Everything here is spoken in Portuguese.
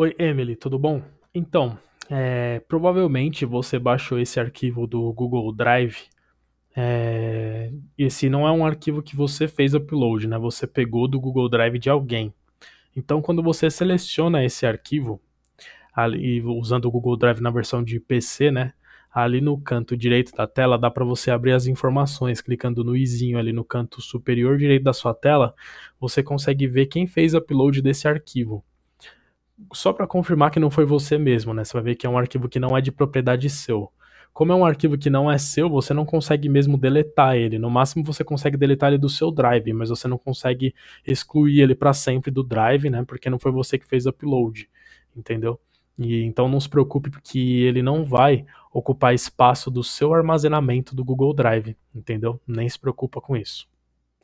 Oi, Emily, tudo bom? Então, é, provavelmente você baixou esse arquivo do Google Drive. É, esse não é um arquivo que você fez upload, né? Você pegou do Google Drive de alguém. Então, quando você seleciona esse arquivo, ali, usando o Google Drive na versão de PC, né? Ali no canto direito da tela dá para você abrir as informações, clicando no izinho ali no canto superior direito da sua tela, você consegue ver quem fez upload desse arquivo só para confirmar que não foi você mesmo, né? Você vai ver que é um arquivo que não é de propriedade seu. Como é um arquivo que não é seu, você não consegue mesmo deletar ele. No máximo você consegue deletar ele do seu drive, mas você não consegue excluir ele para sempre do drive, né? Porque não foi você que fez o upload, entendeu? E então não se preocupe porque ele não vai ocupar espaço do seu armazenamento do Google Drive, entendeu? Nem se preocupa com isso.